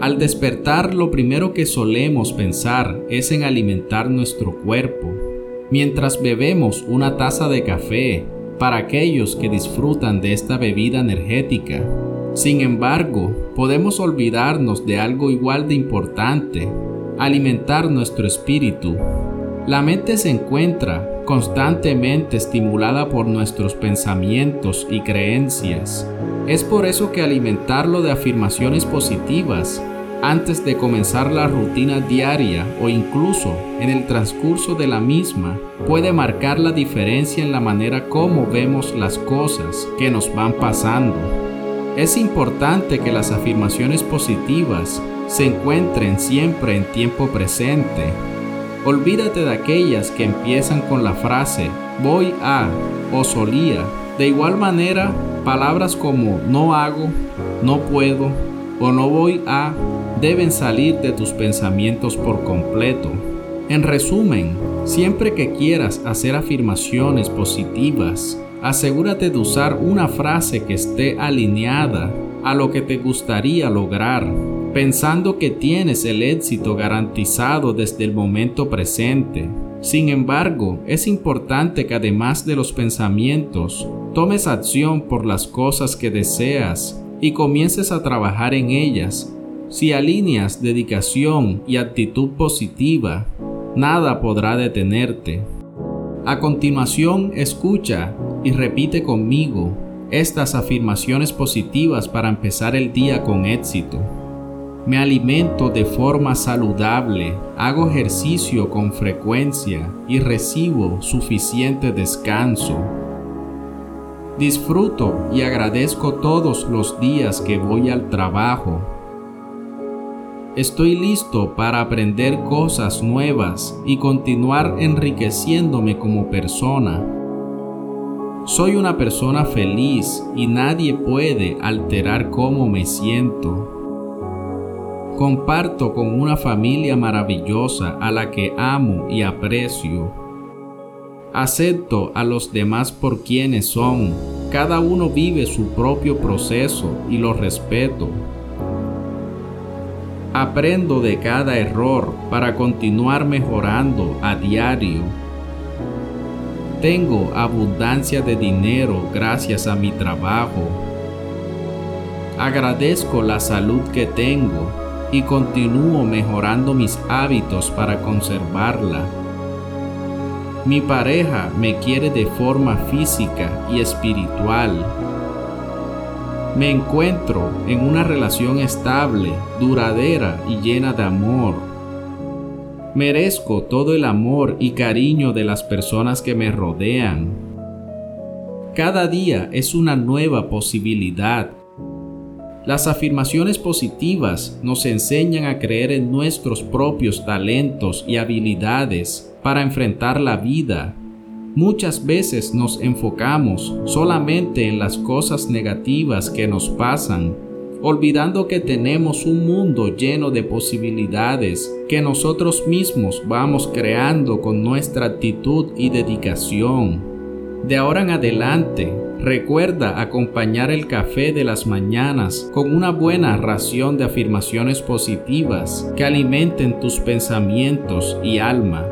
Al despertar lo primero que solemos pensar es en alimentar nuestro cuerpo. Mientras bebemos una taza de café, para aquellos que disfrutan de esta bebida energética. Sin embargo, podemos olvidarnos de algo igual de importante, alimentar nuestro espíritu. La mente se encuentra constantemente estimulada por nuestros pensamientos y creencias. Es por eso que alimentarlo de afirmaciones positivas antes de comenzar la rutina diaria o incluso en el transcurso de la misma puede marcar la diferencia en la manera como vemos las cosas que nos van pasando. Es importante que las afirmaciones positivas se encuentren siempre en tiempo presente. Olvídate de aquellas que empiezan con la frase voy a o solía. De igual manera, palabras como no hago, no puedo o no voy a deben salir de tus pensamientos por completo. En resumen, siempre que quieras hacer afirmaciones positivas, asegúrate de usar una frase que esté alineada a lo que te gustaría lograr, pensando que tienes el éxito garantizado desde el momento presente. Sin embargo, es importante que además de los pensamientos, tomes acción por las cosas que deseas y comiences a trabajar en ellas. Si alineas dedicación y actitud positiva, nada podrá detenerte. A continuación, escucha y repite conmigo estas afirmaciones positivas para empezar el día con éxito. Me alimento de forma saludable, hago ejercicio con frecuencia y recibo suficiente descanso. Disfruto y agradezco todos los días que voy al trabajo. Estoy listo para aprender cosas nuevas y continuar enriqueciéndome como persona. Soy una persona feliz y nadie puede alterar cómo me siento. Comparto con una familia maravillosa a la que amo y aprecio. Acepto a los demás por quienes son. Cada uno vive su propio proceso y lo respeto. Aprendo de cada error para continuar mejorando a diario tengo abundancia de dinero gracias a mi trabajo. Agradezco la salud que tengo y continúo mejorando mis hábitos para conservarla. Mi pareja me quiere de forma física y espiritual. Me encuentro en una relación estable, duradera y llena de amor. Merezco todo el amor y cariño de las personas que me rodean. Cada día es una nueva posibilidad. Las afirmaciones positivas nos enseñan a creer en nuestros propios talentos y habilidades para enfrentar la vida. Muchas veces nos enfocamos solamente en las cosas negativas que nos pasan olvidando que tenemos un mundo lleno de posibilidades que nosotros mismos vamos creando con nuestra actitud y dedicación. De ahora en adelante, recuerda acompañar el café de las mañanas con una buena ración de afirmaciones positivas que alimenten tus pensamientos y alma.